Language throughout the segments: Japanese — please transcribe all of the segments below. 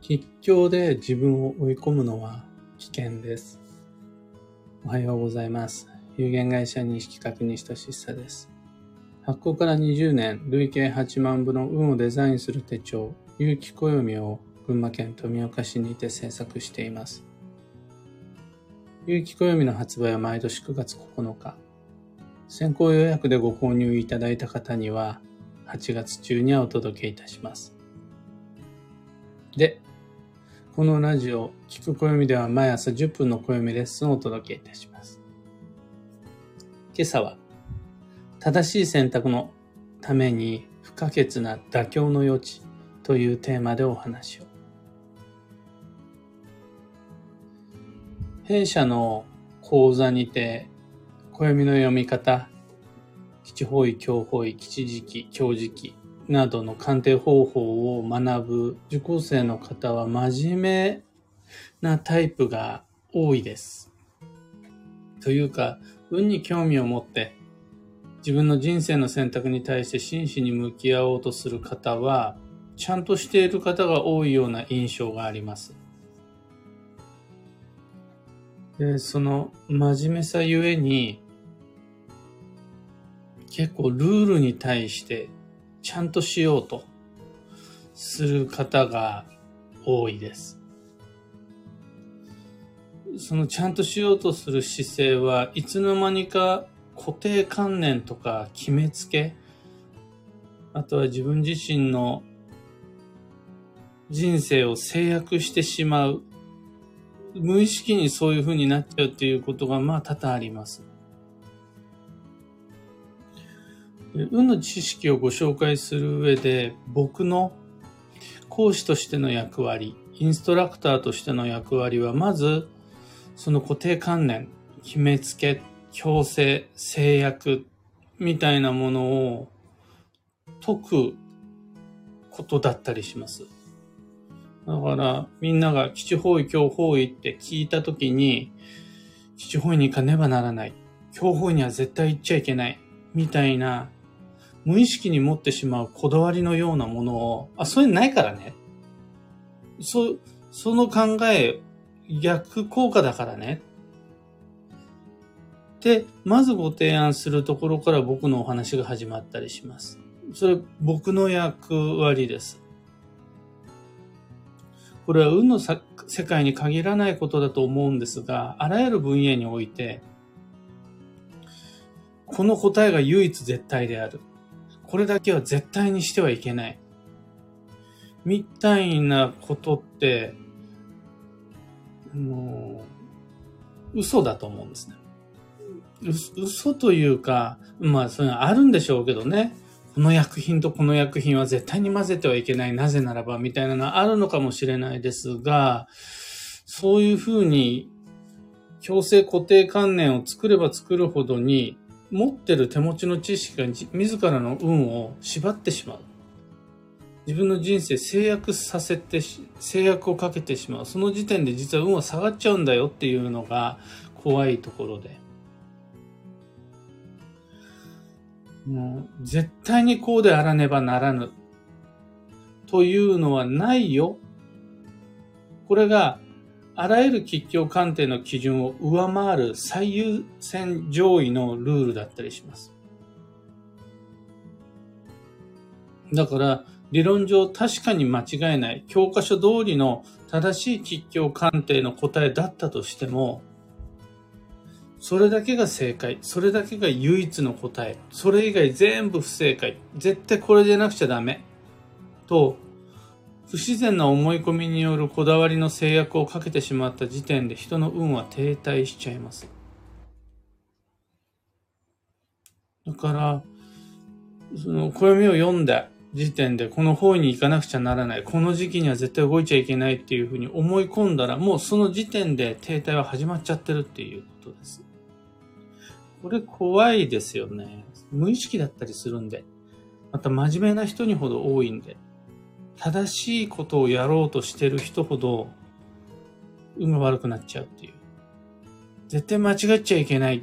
吉祥で自分を追い込むのは危険です。おはようございます。有限会社認識確認しとしさです。発行から20年、累計8万部の運をデザインする手帳、有機暦を群馬県富岡市にて制作しています。有機暦の発売は毎年9月9日。先行予約でご購入いただいた方には、8月中にはお届けいたします。で、このラジオ、聞く暦では毎朝10分の暦レッスンをお届けいたします。今朝は、正しい選択のために不可欠な妥協の余地というテーマでお話を。弊社の講座にて、暦の読み方、基地方位、強方位、基地時期、強時期などの鑑定方法を学ぶ受講生の方は真面目なタイプが多いです。というか、運に興味を持って自分の人生の選択に対して真摯に向き合おうとする方は、ちゃんとしている方が多いような印象があります。でその真面目さゆえに、結構ルールに対してちゃんとしようとする方が多いです。そのちゃんとしようとする姿勢はいつの間にか固定観念とか決めつけ、あとは自分自身の人生を制約してしまう。無意識にそういう風になっちゃうっていうことがまあ多々あります。運の知識をご紹介する上で僕の講師としての役割、インストラクターとしての役割はまずその固定観念、決めつけ、強制、制約みたいなものを解くことだったりします。だからみんなが基地方位、強方位って聞いたときに基地方位に行かねばならない。強方位には絶対行っちゃいけない。みたいな無意識に持ってしまうこだわりのようなものを、あ、そういうのないからね。そ、その考え逆効果だからね。で、まずご提案するところから僕のお話が始まったりします。それ僕の役割です。これは運の世界に限らないことだと思うんですが、あらゆる分野において、この答えが唯一絶対である。これだけは絶対にしてはいけない。みたいなことって、もう、嘘だと思うんですね。嘘というか、まあ、そういうのあるんでしょうけどね。この薬品とこの薬品は絶対に混ぜてはいけない。なぜならば、みたいなのはあるのかもしれないですが、そういうふうに、強制固定観念を作れば作るほどに、持ってる手持ちの知識が自らの運を縛ってしまう。自分の人生制約させて、制約をかけてしまう。その時点で実は運は下がっちゃうんだよっていうのが怖いところで。もう絶対にこうであらねばならぬというのはないよ。これがあらゆる吉祥鑑定の基準を上回る最優先上位のルールだったりします。だから、理論上確かに間違いない、教科書通りの正しい吉祥鑑定の答えだったとしても、それだけが正解、それだけが唯一の答え、それ以外全部不正解、絶対これでなくちゃダメ、と、不自然な思い込みによるこだわりの制約をかけてしまった時点で人の運は停滞しちゃいます。だから、その暦を読んだ時点でこの方位に行かなくちゃならない。この時期には絶対動いちゃいけないっていうふうに思い込んだら、もうその時点で停滞は始まっちゃってるっていうことです。これ怖いですよね。無意識だったりするんで。また真面目な人にほど多いんで。正しいことをやろうとしてる人ほど運が悪くなっちゃうっていう。絶対間違っちゃいけないっ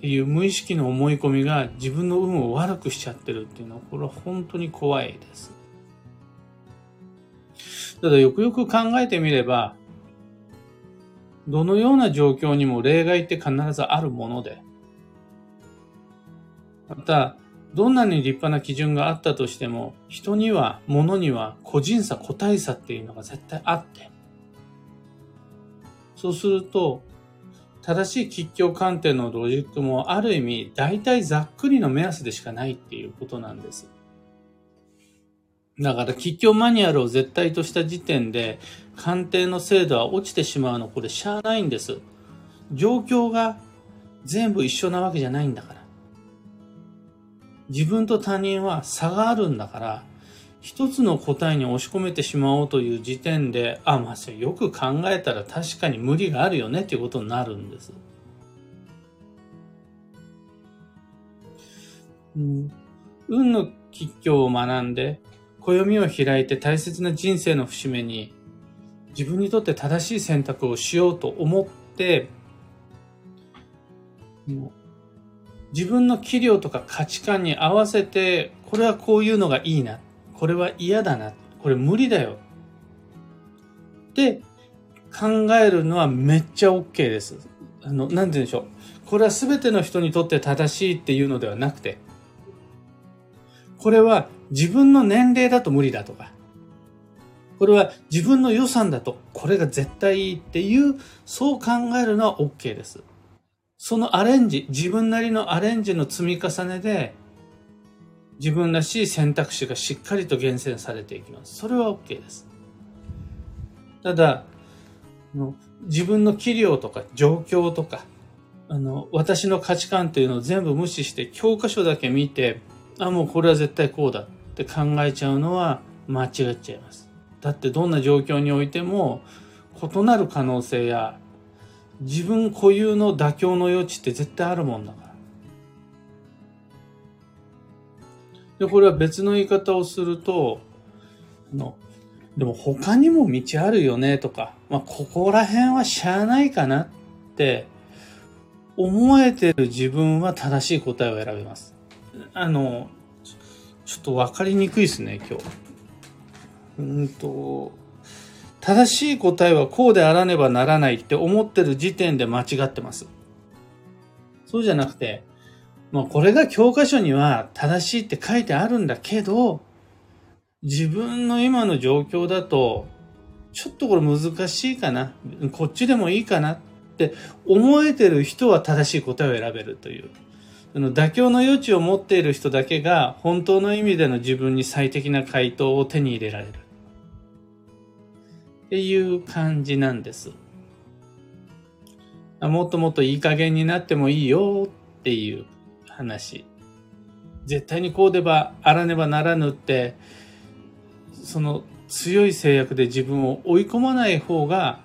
ていう無意識の思い込みが自分の運を悪くしちゃってるっていうのは、これは本当に怖いです。ただよくよく考えてみれば、どのような状況にも例外って必ずあるもので、また、どんなに立派な基準があったとしても、人には、物には個人差、個体差っていうのが絶対あって、そうすると、正しい吉凶鑑定のロジックもある意味、大体ざっくりの目安でしかないっていうことなんです。だから、吉凶マニュアルを絶対とした時点で、鑑定の精度は落ちてしまうの、これしゃあないんです。状況が全部一緒なわけじゃないんだから。自分と他人は差があるんだから、一つの答えに押し込めてしまおうという時点で、あ、まあ、よく考えたら確かに無理があるよねっていうことになるんです。うん、運の吉凶を学んで、暦を開いて大切な人生の節目に自分にとって正しい選択をしようと思って、自分の器量とか価値観に合わせて、これはこういうのがいいな。これは嫌だな。これ無理だよ。って考えるのはめっちゃ OK です。あの、なんて言うんでしょう。これは全ての人にとって正しいっていうのではなくて、これは自分の年齢だと無理だとか、これは自分の予算だとこれが絶対いいっていう、そう考えるのは OK です。そのアレンジ、自分なりのアレンジの積み重ねで、自分らしい選択肢がしっかりと厳選されていきます。それは OK です。ただ、自分の器量とか状況とか、あの、私の価値観というのを全部無視して教科書だけ見て、あ、もうこれは絶対こうだって考えちゃうのは間違っちゃいます。だってどんな状況においても異なる可能性や自分固有の妥協の余地って絶対あるもんだから。で、これは別の言い方をすると、あのでも他にも道あるよねとか、まあ、ここら辺はしゃあないかなって思えてる自分は正しい答えを選びます。あの、ちょっとわかりにくいですね、今日。うんと、正しい答えはこうであらねばならないって思ってる時点で間違ってます。そうじゃなくて、まあこれが教科書には正しいって書いてあるんだけど、自分の今の状況だと、ちょっとこれ難しいかな、こっちでもいいかなって思えてる人は正しい答えを選べるという。その妥協の余地を持っている人だけが本当の意味での自分に最適な回答を手に入れられる。っていう感じなんです。もっともっといい加減になってもいいよっていう話。絶対にこうでばあらねばならぬって、その強い制約で自分を追い込まない方が、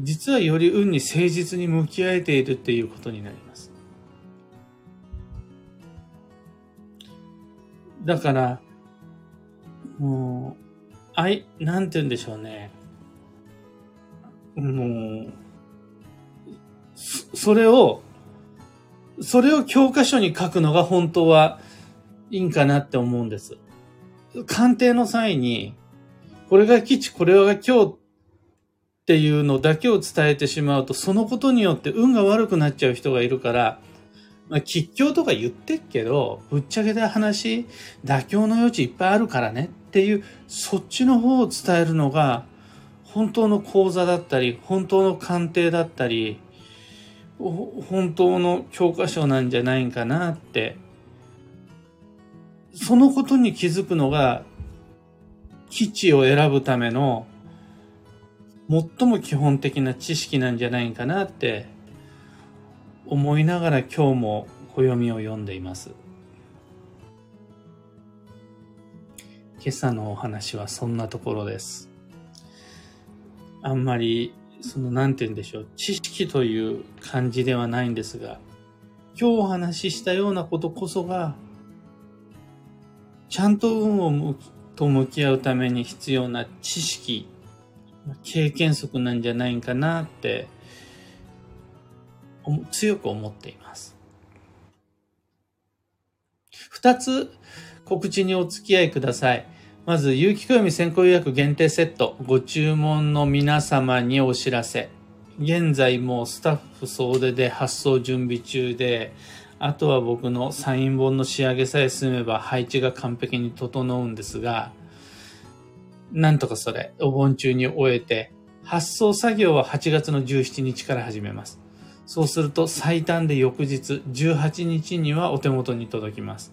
実はより運に誠実に向き合えているっていうことになります。だから、もう、あい、なんて言うんでしょうね。もう、それを、それを教科書に書くのが本当はいいんかなって思うんです。鑑定の際に、これが基地、これが今日っていうのだけを伝えてしまうと、そのことによって運が悪くなっちゃう人がいるから、まあ、吉祥とか言ってっけど、ぶっちゃけた話、妥協の余地いっぱいあるからねっていう、そっちの方を伝えるのが、本当の講座だったり、本当の鑑定だったり、本当の教科書なんじゃないかなって、そのことに気づくのが、基地を選ぶための最も基本的な知識なんじゃないかなって思いながら今日も暦を読んでいます。今朝のお話はそんなところです。あんまり、その、なんて言うんでしょう、知識という感じではないんですが、今日お話ししたようなことこそが、ちゃんと運を向と向き合うために必要な知識、経験則なんじゃないかなって、強く思っています。二つ告知にお付き合いください。まず、有機暦先行予約限定セット、ご注文の皆様にお知らせ。現在もうスタッフ総出で発送準備中で、あとは僕のサイン本の仕上げさえ済めば配置が完璧に整うんですが、なんとかそれ、お盆中に終えて、発送作業は8月の17日から始めます。そうすると最短で翌日18日にはお手元に届きます。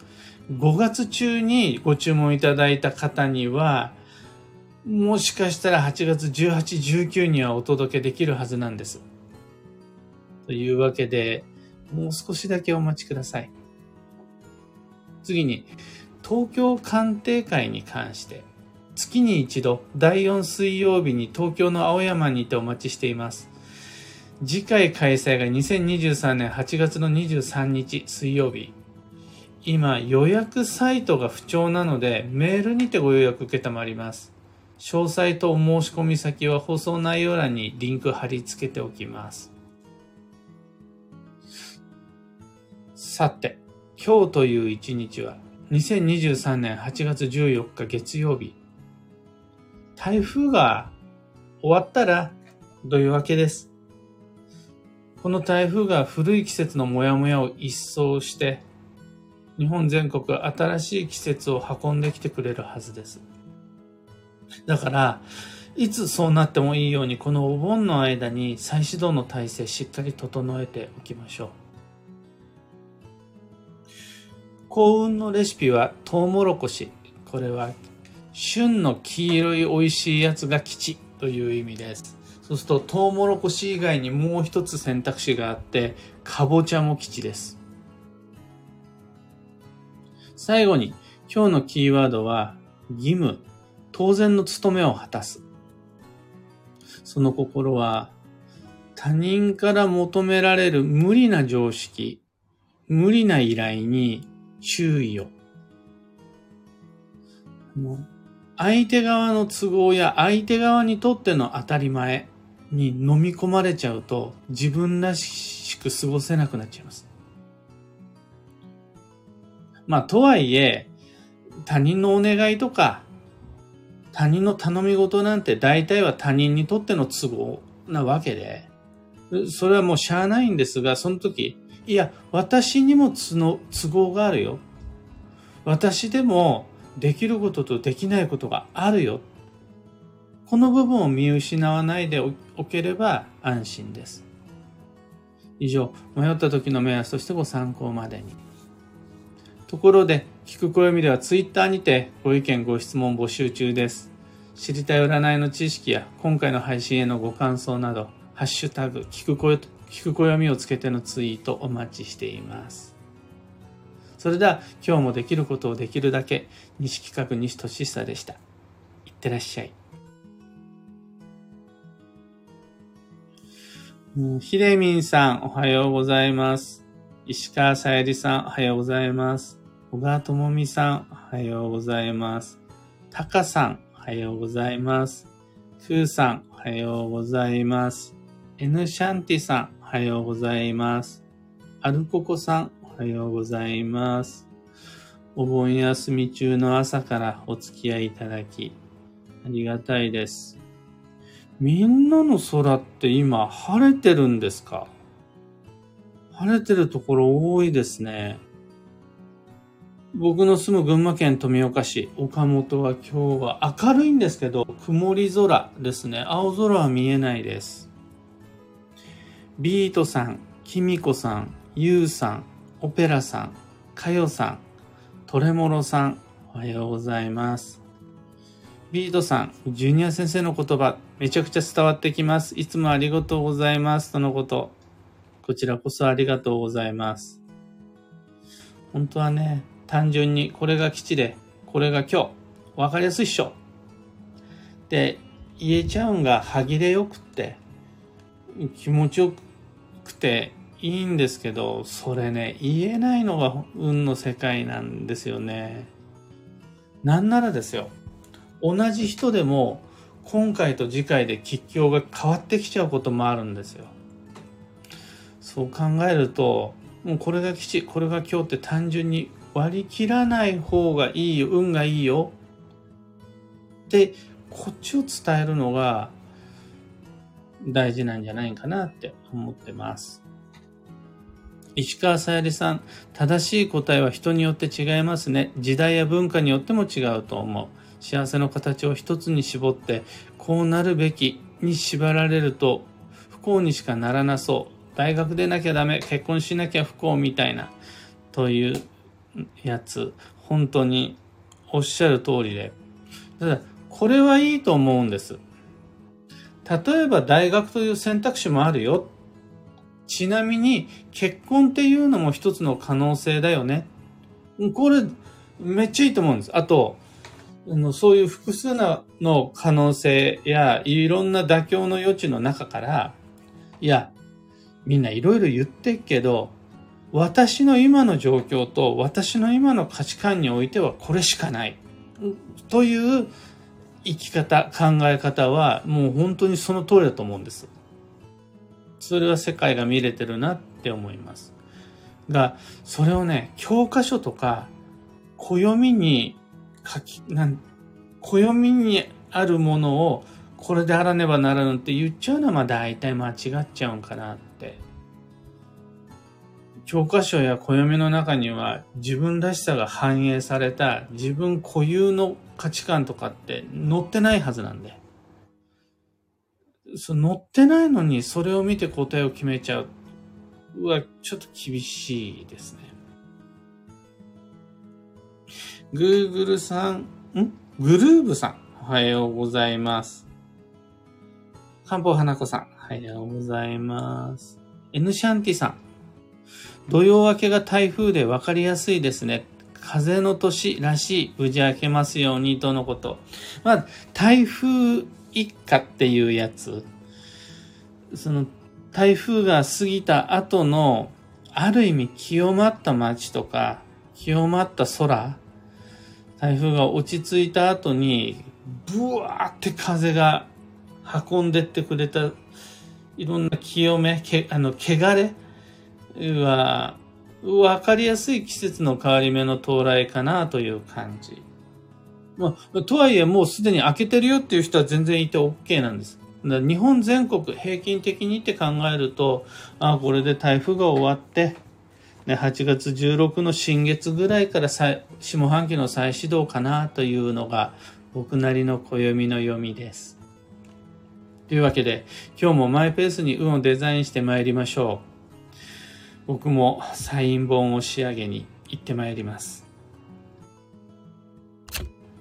5月中にご注文いただいた方には、もしかしたら8月18、19にはお届けできるはずなんです。というわけで、もう少しだけお待ちください。次に、東京鑑定会に関して、月に一度、第4水曜日に東京の青山にてお待ちしています。次回開催が2023年8月の23日水曜日。今予約サイトが不調なのでメールにてご予約受けたまります。詳細とお申し込み先は放送内容欄にリンク貼り付けておきます。さて、今日という一日は2023年8月14日月曜日。台風が終わったらというわけです。この台風が古い季節のモヤモヤを一掃して日本全国新しい季節を運んできてくれるはずです。だから、いつそうなってもいいように、このお盆の間に再始動の体制しっかり整えておきましょう。幸運のレシピはトウモロコシ。これは旬の黄色い美味しいやつが吉という意味です。そうするとトウモロコシ以外にもう一つ選択肢があって、かぼちゃも吉です。最後に、今日のキーワードは、義務、当然の務めを果たす。その心は、他人から求められる無理な常識、無理な依頼に注意を。相手側の都合や相手側にとっての当たり前に飲み込まれちゃうと自分らしく過ごせなくなっちゃいます。まあ、とはいえ、他人のお願いとか、他人の頼み事なんて大体は他人にとっての都合なわけで、それはもうしゃあないんですが、その時、いや、私にも都合があるよ。私でもできることとできないことがあるよ。この部分を見失わないでおければ安心です。以上、迷った時の目安としてご参考までに。ところで、聞く暦ではツイッターにてご意見ご質問募集中です。知りたい占いの知識や今回の配信へのご感想など、ハッシュタグ、聞く声、聞く暦をつけてのツイートお待ちしています。それでは今日もできることをできるだけ、西企画西俊久でした。いってらっしゃい。ひでみんさん、おはようございます。石川さゆりさん、おはようございます。小川智美さん、おはようございます。たかさん、おはようございます。くーさん、おはようございます。N シャンティさん、おはようございます。アルココさん、おはようございます。お盆休み中の朝からお付き合いいただき、ありがたいです。みんなの空って今晴れてるんですか？晴れてるところ多いですね。僕の住む群馬県富岡市、岡本は今日は明るいんですけど、曇り空ですね。青空は見えないです。ビートさん、キミコさん、ユウさん、オペラさん、カヨさん、トレモロさん、おはようございます。ビートさん、ジュニア先生の言葉、めちゃくちゃ伝わってきます。いつもありがとうございます。とのこと。こちらこそありがとうございます。本当はね、単純にこれが基地で、これが今日、わかりやすいっしょ。って言えちゃうんが歯切れよくって、気持ちよくていいんですけど、それね、言えないのが運の世界なんですよね。なんならですよ。同じ人でも、今回と次回で吉凶が変わってきちゃうこともあるんですよ。そう考えるともうこれが吉これが今日って単純に割り切らない方がいいよ運がいいよで、こっちを伝えるのが大事なんじゃないかなって思ってます。石川さゆりさん、正しい答えは人によって違いますね。時代や文化によっても違うと思う。幸せの形を一つに絞って、こうなるべきに縛られると不幸にしかならなそう。大学でなきゃダメ、結婚しなきゃ不幸みたいな、というやつ、本当におっしゃる通りで。ただ、これはいいと思うんです。例えば大学という選択肢もあるよ。ちなみに結婚っていうのも一つの可能性だよね。これめっちゃいいと思うんです。あと、あのそういう複数の可能性やいろんな妥協の余地の中から、いや、みんないろいろ言ってっけど、私の今の状況と私の今の価値観においてはこれしかない。という生き方、考え方はもう本当にその通りだと思うんです。それは世界が見れてるなって思います。が、それをね、教科書とか、暦に書き、なん、暦にあるものをこれであらねばならぬって言っちゃうのはまあ大体間違っちゃうんかなって教科書や暦の中には自分らしさが反映された自分固有の価値観とかって載ってないはずなんで。そ載ってないのにそれを見て答えを決めちゃう。は、ちょっと厳しいですね。Google さん、ん？グルーブさん、おはようございます。漢方花子さん、おはようございます。N シャンティさん、土曜明けが台風で分かりやすいですね。風の年らしい、無事明けますようにとのこと。まあ、台風一過っていうやつ。その、台風が過ぎた後の、ある意味清まった街とか、清まった空、台風が落ち着いた後に、ブワーって風が運んでってくれた、いろんな清め、けあの、汚れは、わかりやすい季節の変わり目の到来かなという感じ。まあ、とはいえもうすでに開けてるよっていう人は全然いて OK なんです。日本全国平均的にって考えると、あこれで台風が終わって、ね、8月16の新月ぐらいから下半期の再始動かなというのが僕なりの暦の読みです。というわけで、今日もマイペースに運をデザインして参りましょう。僕もサイン本を仕上げに行ってまいります。